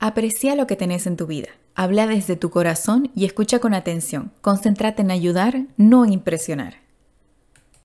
Aprecia lo que tenés en tu vida. Habla desde tu corazón y escucha con atención. Concéntrate en ayudar, no impresionar.